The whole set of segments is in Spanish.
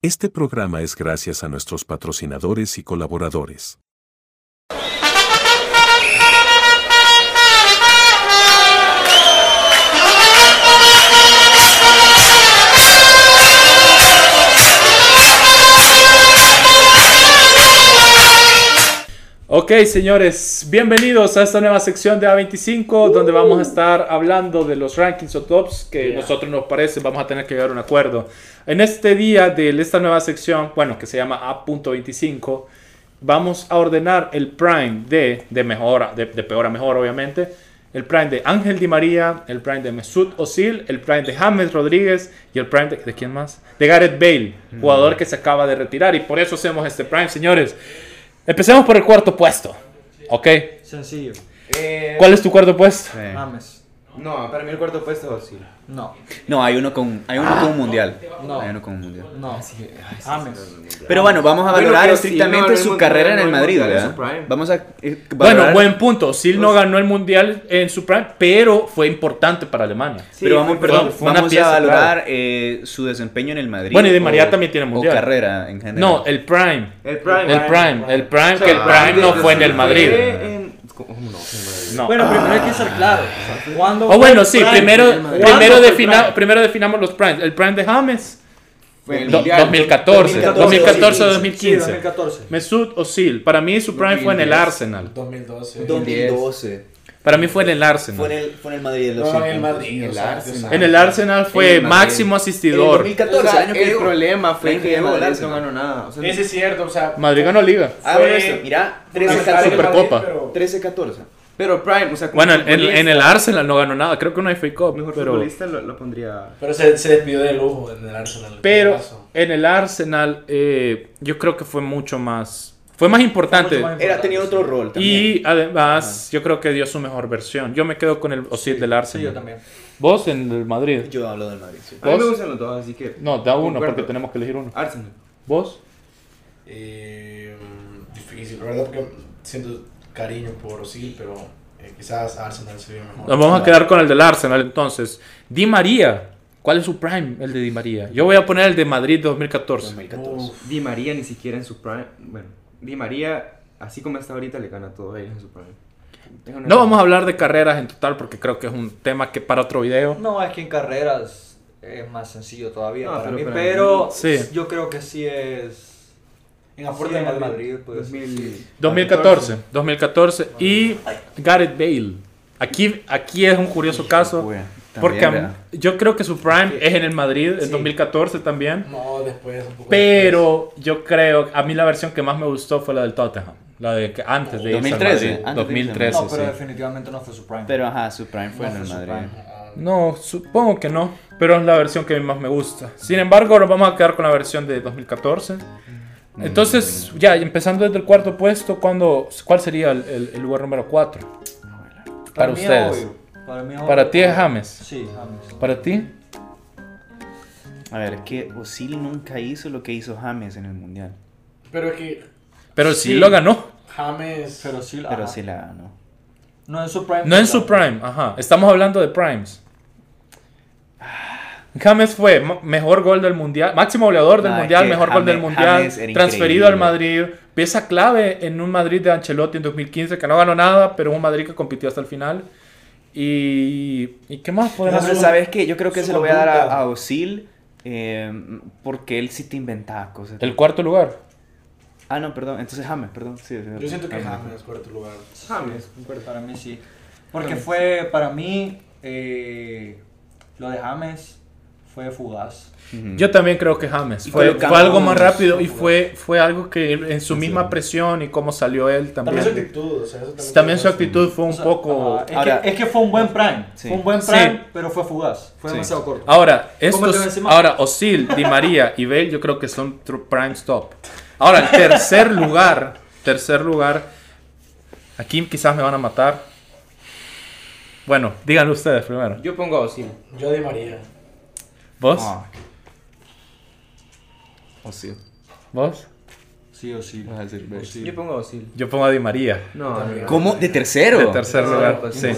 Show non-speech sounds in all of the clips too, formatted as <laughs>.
Este programa es gracias a nuestros patrocinadores y colaboradores. Ok, señores, bienvenidos a esta nueva sección de A25, donde vamos a estar hablando de los rankings o tops que nosotros nos parece, vamos a tener que llegar a un acuerdo. En este día de esta nueva sección, bueno, que se llama A.25, vamos a ordenar el prime de, de mejor, de, de peor a mejor, obviamente. El prime de Ángel Di María, el prime de Mesut Özil, el prime de James Rodríguez y el prime de, ¿de quién más? De Gareth Bale, jugador que se acaba de retirar y por eso hacemos este prime, señores. Empecemos por el cuarto puesto. ¿Ok? Sencillo. Eh, ¿Cuál es tu cuarto puesto? James. No, para mí el cuarto puesto sí. No. No, hay uno con, hay uno con un mundial. No. Hay uno con un mundial. No. James. Pero bueno, vamos a Bueno, valorar pero sí, estrictamente no, su carrera no, en el no, Madrid, ¿verdad? su prime. Vamos a eh, Bueno, buen punto. Sil no ganó el mundial en su prime, pero fue importante para Alemania. Pero vamos, perdón, fue una vamos pieza a valorar eh, su desempeño en el Madrid. Bueno, y Di María o- también tiene mundial. O carrera en general. No, el prime. El prime. El prime. El prime, O sea, que el prime no fue en el Madrid. ¿Cómo no? No. Bueno, primero hay que ser claro. O sea, ¿cuándo O fue bueno, sí, prime primero, primero, ¿Cuándo fue el defina- prime? primero definamos los primes. El prime de James, Fue en el do- Mundial. 2014, 2014 o 2015. Sí, 2014. Mesut Özil, para mí su prime fue en el 2010. Arsenal. 2012. 2012. Para mí fue en el Arsenal. Fue en el, fue en el Madrid de los No, en el. Madrid. En el Arsenal. En el Arsenal fue En el máximo En el asistidor. 2014, O sea, año que el problema fue que al Madrid no ganó nada. O sea, Ese es cierto, o sea. Madrid ganó liga. Ah, bueno, esto, mira, fue una 13 cara de 14. Madrid, Supercopa. pero- 13 14. Pero Prime, o sea, como Bueno, en, en- en el Arsenal no ganó nada. Creo que no hay FA Cup. Mejor Pero, futbolista lo, lo pondría. Pero se, se despidió de lujo en el Arsenal. pero en el Arsenal eh, yo creo que fue mucho más... Fue más importante. Más Era, tenía otro rol también. Y además yo creo que dio su mejor versión. Yo me quedo con el Osil del Sí, Arsenal. yo también. ¿Vos en el Madrid? Yo hablo del Madrid, sí. A mí me ¿Vos? gustan los dos, así que. No, da uno Concuerdo. porque tenemos que elegir uno. Arsenal. ¿Vos? Eh, difícil, la verdad, porque siento cariño por Osil, pero eh, quizás Arsenal se vio mejor. Nos vamos a quedar con el del Arsenal entonces. Di María. ¿Cuál es su prime? El de Di María. Yo voy a poner el de Madrid 2014. 2014. Uf. Di María ni siquiera en su prime. Bueno, Di María, así como está ahorita, le gana a todos ellos en su una- No vamos a hablar de carreras en total porque creo que es un tema que para otro video. No, es que en carreras es más sencillo todavía No, para pero mí, para pero mí- Sí. yo creo que sí es En sí, aporte en de el Madrid. Madrid, pues. 2000. 2014. 2014. Y Gareth Bale. Aquí, aquí es un curioso caso. Porque yo creo que su prime es en el Madrid en Sí. 2014 también. No, después un poco. Pero yo creo, a mí la versión que más me gustó fue la del Tottenham. La de que antes de irse al 2013, Madrid. antes de irse al 2013, No, pero sí. definitivamente no fue su prime. Pero ajá, su prime fue No en el Madrid. No, supongo que no. Pero es la versión que a mí más me gusta. Sin embargo, ahora vamos a quedar con la versión de 2014. Entonces, ya, empezando desde el cuarto puesto, ¿cuándo, ¿cuál sería el, el- el lugar número 4? Para ustedes. obvio. Para, mí ti es James. Sí, James. ¿Para ti? A ver, es que Osil nunca hizo lo que hizo James en el Mundial. Pero es que Pero sí, Sí. lo ganó. James. Pero sí, Pero sí la ganó. No en su prime. No en su prime, ajá. Estamos hablando de primes. James fue mejor gol del mundial, máximo goleador del es mundial, mejor gol del mundial, transferido al. Madrid, pieza clave en un Madrid de Ancelotti en 2015 que no ganó nada, pero un Madrid que compitió hasta el final. Y, ¿y qué más podemos su- ¿sabes qué? Yo creo que se lo voy a dar a, a Osil eh, porque él sí te inventaba cosas. El cuarto lugar. Ah, no, perdón. Entonces James, perdón. Sí, sí, Yo siento que James. James es cuarto lugar. James. Para mí sí. Porque fue, para mí, eh, lo de James fue fugaz. Yo también creo que James. Fue, algo más rápido y fue, fue algo que en su misma presión y cómo salió él También su también. actitud, o sea, eso también. También su actitud fue un O sea, poco... es, Ahora- que, es que fue un buen prime. Sí. Fue un buen Sí. prime, pero fue fugaz. Fue Sí. demasiado corto. Ahora, estos, ahora Osil, Di María y Bale, yo creo que son prime stop. Ahora, el tercer lugar, tercer lugar, aquí quizás me van a matar. Bueno, díganlo ustedes primero. Yo pongo a Osil. Yo de María. ¿Vos? Ah. Osil. ¿Vos? Sí o sí. Vas a decir Bale. O sí. Yo pongo a Osil. Yo pongo a Di María. No, no. ¿Cómo? ¿De tercero? De tercer lugar. pues, Sí.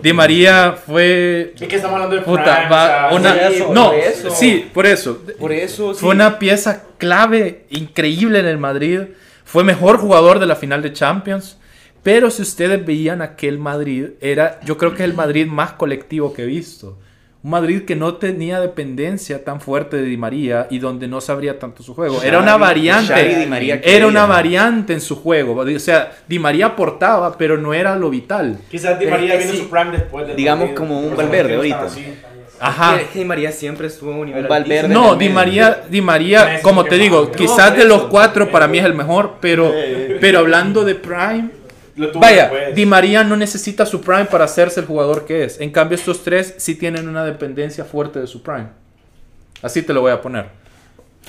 Di María fue. Es que estamos hablando de Puta, va, o sea, una, sí, por no, eso. sí, por eso. Por eso sí. Fue una pieza clave, increíble en el Madrid. Fue mejor jugador de la final de Champions. Pero si ustedes veían aquel Madrid, era, yo creo que es el Madrid más colectivo que he visto. Un Madrid que no tenía dependencia tan fuerte de Di María y donde no sabría tanto su juego. Era una variante. Xavi Di María Era una variante en su juego. O sea, Di María aportaba, pero no era lo vital. Quizás Di María vino sí. su prime después del Digamos partido. como un Valverde ahorita. Ajá. Es que Di María siempre estuvo a un nivel Un Valverde. No, también, Di María, Di María, como te digo, quizás de los cuatro para mí es el mejor, pero, pero hablando de Prime, Lo tuvo vaya, después. Di María no necesita su Prime para hacerse el jugador que es. En cambio, estos tres sí tienen una dependencia fuerte de su Prime. Así te lo voy a poner.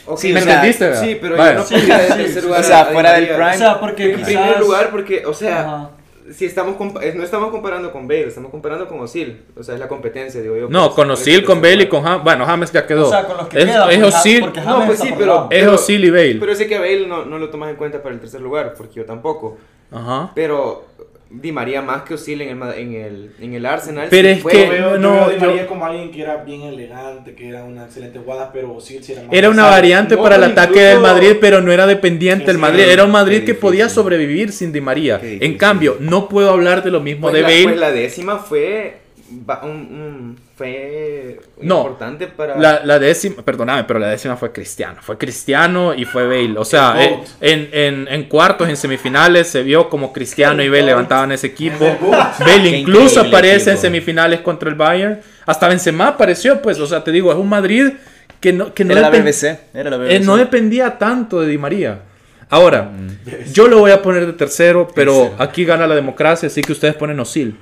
Ok, Sí, ¿Me o sea, entendiste? verdad? Sí, pero Vaya. yo no de tercer lugar O sea, fuera del prime. O sea, porque En quizás... primer lugar, porque, o sea, Ajá. si estamos eh, no estamos comparando con Bale, estamos comparando con Osil. O sea, es la competencia, digo yo. No, pues, con Osil, con Bale y con James. Bueno, James ya quedó. O sea, con los que es, quedan, es Osil, porque No, James pues sí, pero- es Osil y Bale. Pero sé que a Bale no, no lo tomas en cuenta para el tercer lugar, porque yo tampoco. Ajá. Pero Di María más que Osil en el, Ma- en el, en el Arsenal. Pero sí es fue- que- Yo veo, yo no, veo a Di yo- María como alguien que era bien elegante, que era una excelente jugada, pero sí, sí era más Era una variante No, para el incluso- ataque del Madrid, pero no era dependiente del Sí, Madrid. Era un Madrid que podía sobrevivir sin Di María. En cambio, no puedo hablar de lo mismo pues de la, Bale. pues la décima fue, va- un- un- fue No, importante para... La, la décima, perdóname, pero la décima fue Cristiano. Fue Cristiano y fue Bale. O sea, El eh, en, en, en cuartos, en semifinales, se vio como Cristiano y Bale levantaban ese equipo. Bale incluso aparece en semifinales contra el Bayern. Hasta Benzema apareció, pues. O sea, te digo, es un Madrid que no, que no, Era la BBC. Era la eh, no dependía tanto de Di María. Ahora, yo lo voy a poner de tercero, pero Tercero. aquí gana la democracia, así que ustedes ponen Osil.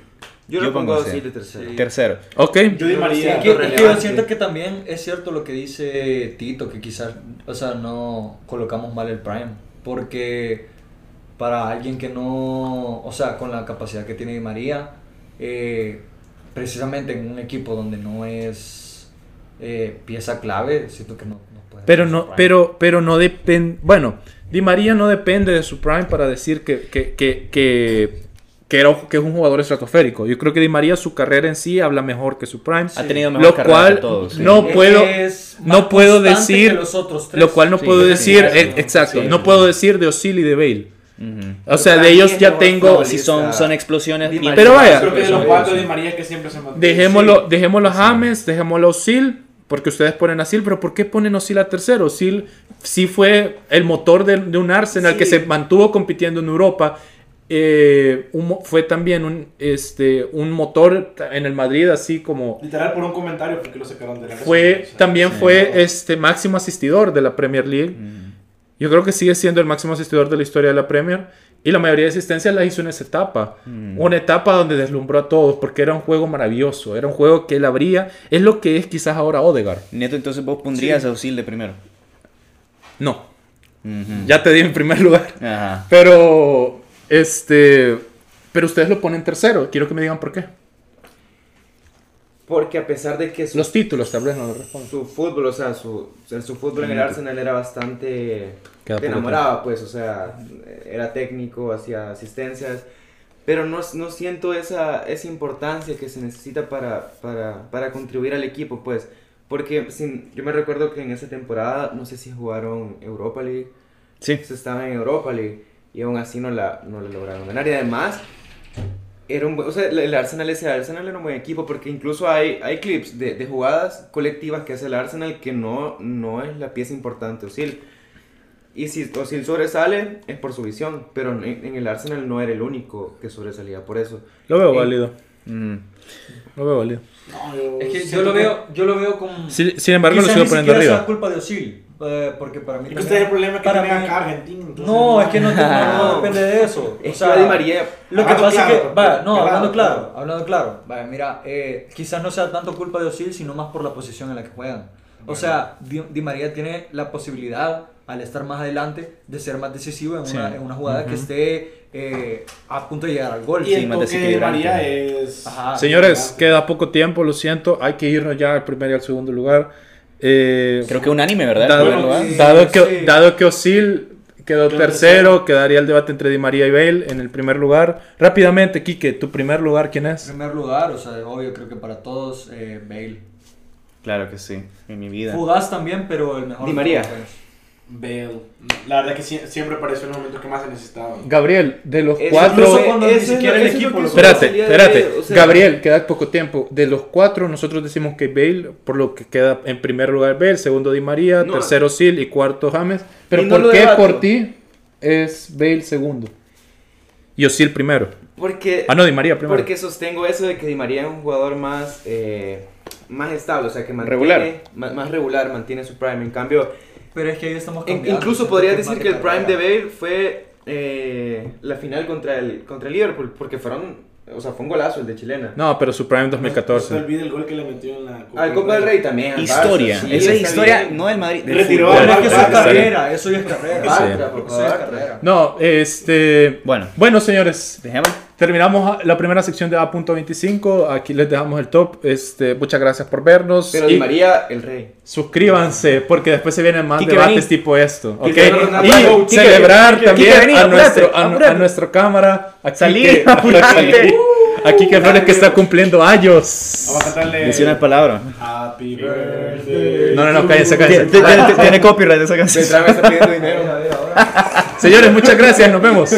Yo yo lo pongo a pongo Osil Osil. de tercero. Tercero. ¿Ok? Yo Di María. Es que, es que yo siento que también es cierto lo que dice Tito, que quizás, o sea, no colocamos mal el Prime, porque para alguien que no, o sea, con la capacidad que tiene Di María, eh, precisamente en un equipo donde no es eh, pieza clave, siento que no, no puede Pero ser no, pero, pero no depende. Bueno, Di María no depende de su prime para decir que, que, que, que, que era, que es un jugador estratosférico. Yo creo que Di María, su carrera en sí, habla mejor que su prime. Ha tenido mejor Lo carrera cual que todos. sí. no puedo, no puedo decir. que los otros tres. Lo cual no Sí, puedo sí, decir. sí, eh, exacto. Sí. no puedo decir de Osil y de Bale. O sea, de ellos ya tengo. Si son, son explosiones. Di María. Pero vaya. Creo que de los cuatro. Di María que siempre se mantiene. Dejémoslo, Sí. dejémoslo a James, dejémoslo a Osil, porque ustedes ponen a Sil, pero ¿por qué ponen a Osil a tercero? Osil sí fue el motor de, de un Arsenal Sí. que se mantuvo compitiendo en Europa. Eh, un fue también un, este, un motor en el Madrid, así como Literal por un comentario porque lo sacaron de la fue, o sea, también sí. fue este máximo asistidor de la Premier League. Yo creo que sigue siendo el máximo asistidor de la historia de la Premier. Y la mayoría de asistencias las hizo en esa etapa. Una etapa donde deslumbró a todos porque era un juego maravilloso. Era un juego que él abría. Es lo que es quizás ahora Odegaard. Neto, entonces vos pondrías Sí. a Osil de primero. No. Ya te di en primer lugar. Ajá. Pero, este... Pero ustedes lo ponen tercero. Quiero que me digan por qué. Porque a pesar de que su, Los títulos, tal vez no lo respondo. su fútbol, o sea, su, su fútbol en el Arsenal era bastante... Te enamoraba, pues, o sea, era técnico, hacía asistencias, pero no, no siento esa, esa importancia que se necesita para, para, para contribuir al equipo, pues, porque sin, yo me recuerdo que en esa temporada, no sé si jugaron Europa League, Sí. se estaba en Europa League y aún así no la, no la lograron ganar. Y además, era un, buen- o sea, el Arsenal, ese Arsenal era un buen equipo porque incluso hay, hay clips de, de jugadas colectivas que hace el Arsenal que no, no es la pieza importante, Osil. Y si Osil sobresale es por su visión, pero en, en el Arsenal no era el único que sobresalía por eso. Lo veo Eh, válido. Ujú. Lo veo válido. No, yo Es que yo lo veo, yo lo veo como... Sin, sin embargo, lo sigo ni poniendo arriba. culpa de Osil, eh, porque para mí Es que usted es el problema que para tiene mí- acá Argentina. No, es que <laughs> no, no, depende de eso. Es o sea, que Di María, Lo que Hablando pasa es claro, que, vaya, no, pelado, hablando claro, claro. hablando claro, mira, eh, quizás no sea tanto culpa de Osil, sino más por la posición en la que juegan. O sea, Di, Di María tiene la posibilidad, al estar más adelante, de ser más decisivo en, Sí. una, en una jugada que esté eh, a punto de llegar al gol. Y el más de desequilibrante. María es... Ajá. Señores, queda poco tiempo, lo siento. Hay que irnos ya al primer y al segundo lugar. Eh, Creo que unánime, ¿verdad? Dado. Sí, dado que, dado que Osil Quedó tercero, quedaría el debate entre Di María y Bale en el primer lugar. Rápidamente, Quique, ¿tu primer lugar quién es? primer lugar, o sea, obvio, creo que para todos, eh, Bale. Claro que sí, en mi vida. Fugaz también, pero el mejor. Di María. pues. Bale. La verdad que sie- siempre apareció en los momentos que más se necesitaba. Gabriel, de los Eso- cuatro... incluso cuando ni el equipo lo- Espérate, espérate. Bale, o sea, Gabriel, queda poco tiempo. De los cuatro, nosotros decimos que Bale, por lo que queda en primer lugar Bale, segundo Di María, No. tercero Sil y cuarto James. Pero no ¿por qué debato. por ti es Bale segundo? Y Osil primero. Porque, Ah, no, Di María primero. porque sostengo eso de que Di María es un jugador más, eh, más estable, o sea, que mantiene, Regular. Más, más regular, mantiene su prime. En cambio, Pero es que ahí estamos cambiando. incluso podrías decir que el prime de Bale fue eh, la final contra el, contra el Liverpool, porque fueron, o sea, fue un golazo el de chilena. No, pero su prime No se 2014. olvide el gol que le metió en la Copa Al Copa del Rey también. Historia. Sí, Esa es historia, bien. no del Madrid. del Retiró Pero es que eso es carrera, eso ya es carrera. Bartra, por Eso ya es favor. carrera. No, este... Bueno, Bueno, señores, dejemos. Terminamos la primera sección de A.25. Aquí les dejamos el top. Este, muchas gracias por vernos. Pero y Di María, el rey. suscríbanse porque después se vienen más Quique, debates tipo esto. Y Quique, celebrar Quique, también a, nuestro, a, apúrate. a nuestra cámara. Que- <laughs> apúrate. Aquí que Flores que está cumpliendo años. Vamos a cantarle. Happy birthday. No, no, no, cállense, cállense. tiene- tiene copyright esa canción. Beltrán me está pidiendo dinero. <laughs> Señores, muchas gracias. Nos vemos.